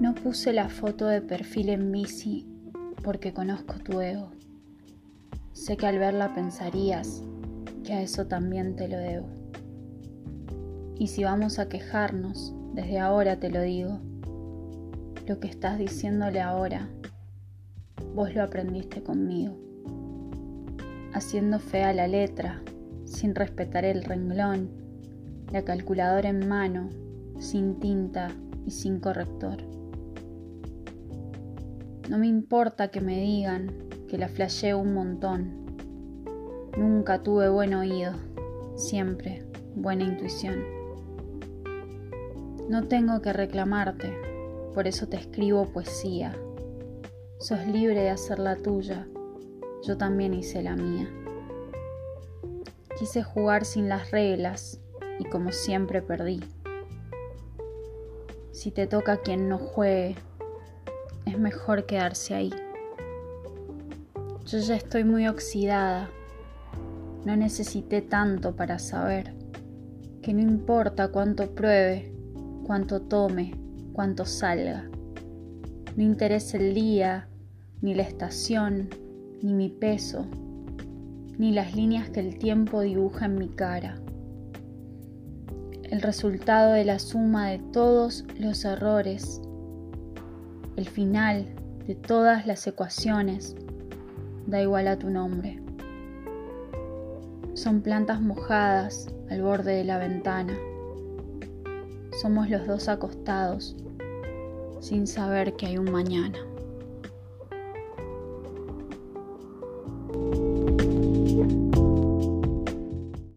No puse la foto de perfil en bici porque conozco tu ego. Sé que al verla pensarías que a eso también te lo debo. Y si vamos a quejarnos, desde ahora te lo digo, lo que estás diciéndole ahora, vos lo aprendiste conmigo, haciendo fea la letra, sin respetar el renglón, la calculadora en mano, sin tinta y sin corrector. No me importa que me digan que la flasheé un montón. Nunca tuve buen oído, siempre buena intuición. No tengo que reclamarte, por eso te escribo poesía. Sos libre de hacer la tuya, yo también hice la mía. Quise jugar sin las reglas y como siempre perdí. Si te toca quien no juegue, es mejor quedarse ahí. Yo ya estoy muy oxidada, no necesité tanto para saber que no importa cuánto pruebe, cuánto tome, cuánto salga. No interesa el día, ni la estación, ni mi peso, ni las líneas que el tiempo dibuja en mi cara. El resultado de la suma de todos los errores el final de todas las ecuaciones da igual a tu nombre. Son plantas mojadas al borde de la ventana. Somos los dos acostados sin saber que hay un mañana.